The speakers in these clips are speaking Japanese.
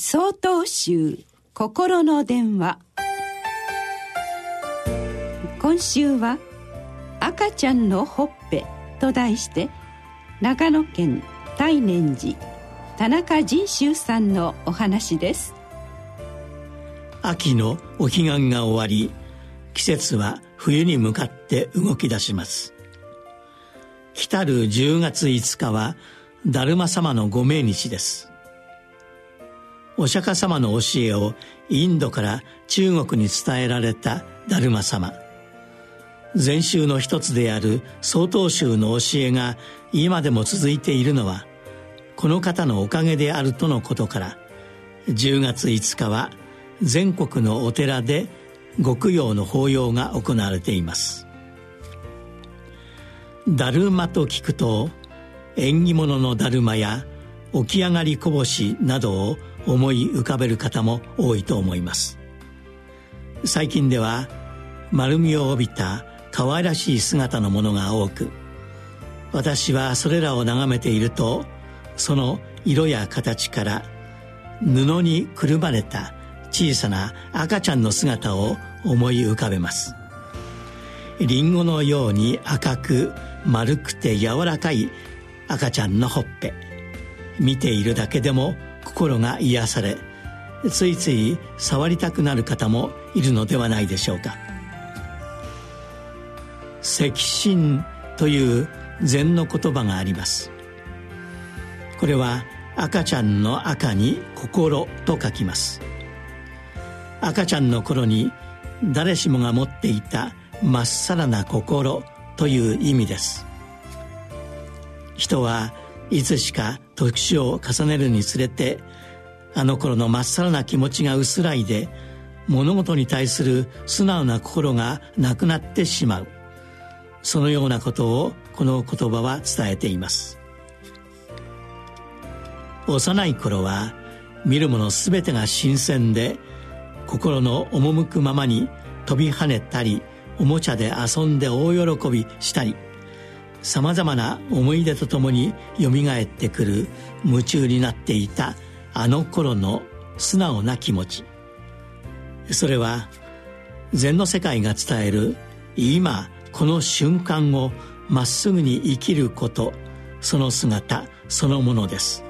総統集心の電話。今週は「赤ちゃんのほっぺ」と題して長野県大念寺田中仁修さんのお話です。秋のお彼岸が終わり季節は冬に向かって動き出します。来る10月5日はだるま様のご命日です。お釈迦様の教えをインドから中国に伝えられたダルマ様。禅宗の一つである曹洞宗の教えが今でも続いているのはこの方のおかげであるとのことから。10月5日は全国のお寺で極陽の法要が行われています。だるまと聞くと縁起物のだるまや起き上がりこぼしなどを思い浮かべる方も多いと思います。最近では丸みを帯びた可愛らしい姿のものが多く私はそれらを眺めているとその色や形から布にくるまれた小さな赤ちゃんの姿を思い浮かべます。リンゴのように赤く丸くて柔らかい赤ちゃんのほっぺ。見ているだけでも心が癒されついつい触りたくなる方もいるのではないでしょうか。赤心という禅の言葉があります。これは赤ちゃんの赤に心と書きます。赤ちゃんの頃に誰しもが持っていたまっさらな心という意味です。人はいつしか年を重ねるにつれてあの頃のまっさらな気持ちが薄らいで物事に対する素直な心がなくなってしまう。そのようなことをこの言葉は伝えています。幼い頃は見るもの全てが新鮮で心の赴くままに飛び跳ねたりおもちゃで遊んで大喜びしたりさまざまな思い出とともによみがえってくる夢中になっていたあの頃の素直な気持ち。それは禅の世界が伝える今この瞬間をまっすぐに生きることその姿そのものです。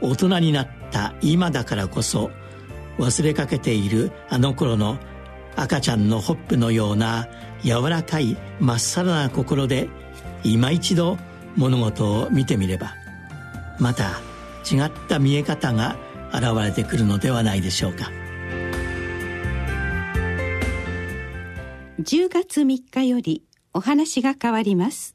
大人になった今だからこそ忘れかけているあの頃の赤ちゃんのホップのような柔らかいまっさらな心で今一度物事を見てみればまた違った見え方が現れてくるのではないでしょうか。10月3日よりお話が変わります。